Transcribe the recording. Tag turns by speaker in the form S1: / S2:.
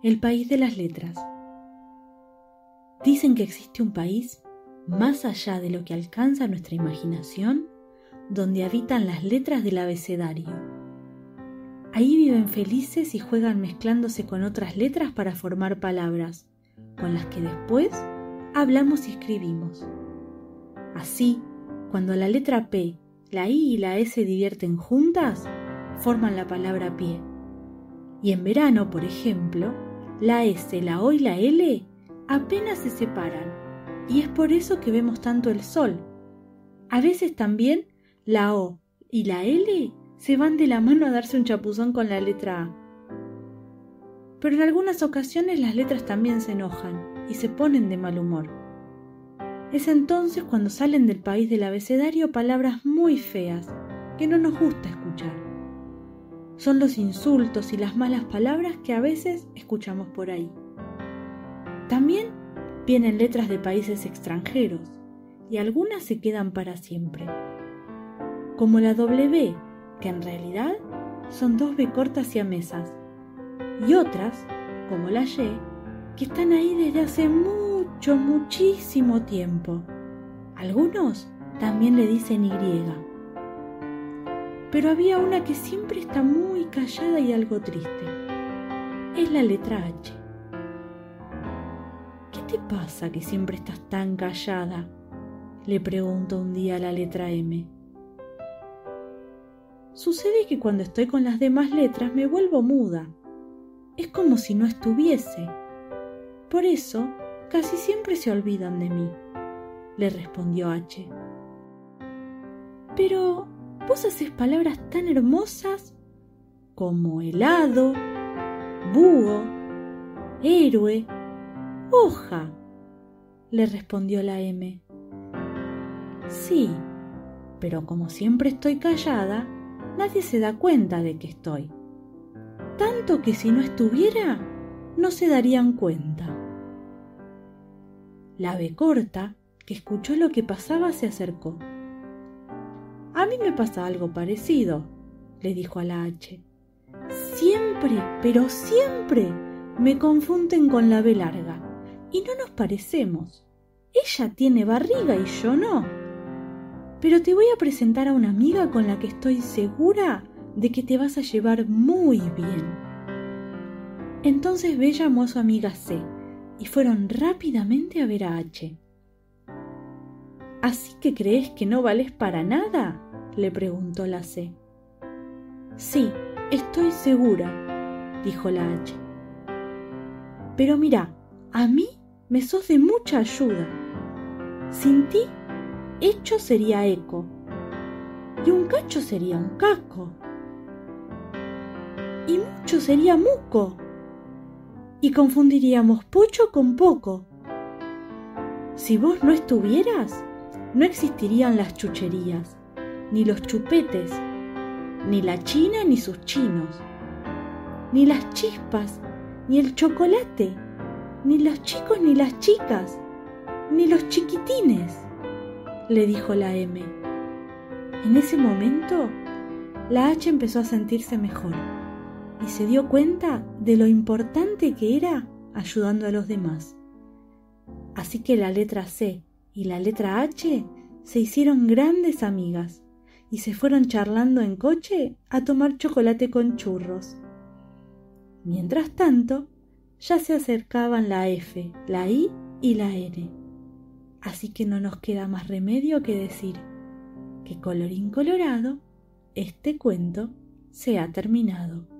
S1: El país de las letras. Dicen que existe un país más allá de lo que alcanza nuestra imaginación, donde habitan las letras del abecedario. Ahí viven felices y juegan mezclándose con otras letras para formar palabras, con las que después hablamos y escribimos. Así, cuando la letra P, la I y la S divierten juntas, forman la palabra pie. Y en verano, por ejemplo, la S, la O y la L apenas se separan y es por eso que vemos tanto el sol. A veces también la O y la L se van de la mano a darse un chapuzón con la letra A. Pero en algunas ocasiones las letras también se enojan y se ponen de mal humor. Es entonces cuando salen del país del abecedario palabras muy feas que no nos gusta escuchar son los insultos y las malas palabras que a veces escuchamos por ahí. También vienen letras de países extranjeros y algunas se quedan para siempre, como la W, que en realidad son dos B cortas y a mesas, y otras, como la Y, que están ahí desde hace mucho, muchísimo tiempo. Algunos también le dicen Y pero había una que siempre está muy callada y algo triste. Es la letra H. ¿Qué te pasa que siempre estás tan callada? le preguntó un día la letra M. Sucede que cuando estoy con las demás letras me vuelvo muda. Es como si no estuviese. Por eso casi siempre se olvidan de mí, le respondió H. Pero vos haces palabras tan hermosas como helado, búho, héroe, hoja, le respondió la M. Sí, pero como siempre estoy callada, nadie se da cuenta de que estoy. Tanto que si no estuviera, no se darían cuenta. La B corta, que escuchó lo que pasaba, se acercó. Mí me pasa algo parecido, le dijo a la H. Siempre, pero siempre me confunden con la B larga y no nos parecemos. Ella tiene barriga y yo no. Pero te voy a presentar a una amiga con la que estoy segura de que te vas a llevar muy bien. Entonces B llamó a su amiga C y fueron rápidamente a ver a H. ¿Así que crees que no vales para nada? Le preguntó la C. Sí, estoy segura, dijo la H. Pero mira, a mí me sos de mucha ayuda. Sin ti, hecho sería eco, y un cacho sería un casco, y mucho sería muco, y confundiríamos pocho con poco. Si vos no estuvieras, no existirían las chucherías, ni los chupetes, ni la china ni sus chinos, ni las chispas, ni el chocolate, ni los chicos ni las chicas, ni los chiquitines, le dijo la M. En ese momento, la H empezó a sentirse mejor y se dio cuenta de lo importante que era ayudando a los demás. Así que la letra C y la letra H se hicieron grandes amigas y se fueron charlando en coche a tomar chocolate con churros. Mientras tanto, ya se acercaban la F, la I y la N. Así que no nos queda más remedio que decir que colorín colorado, este cuento se ha terminado.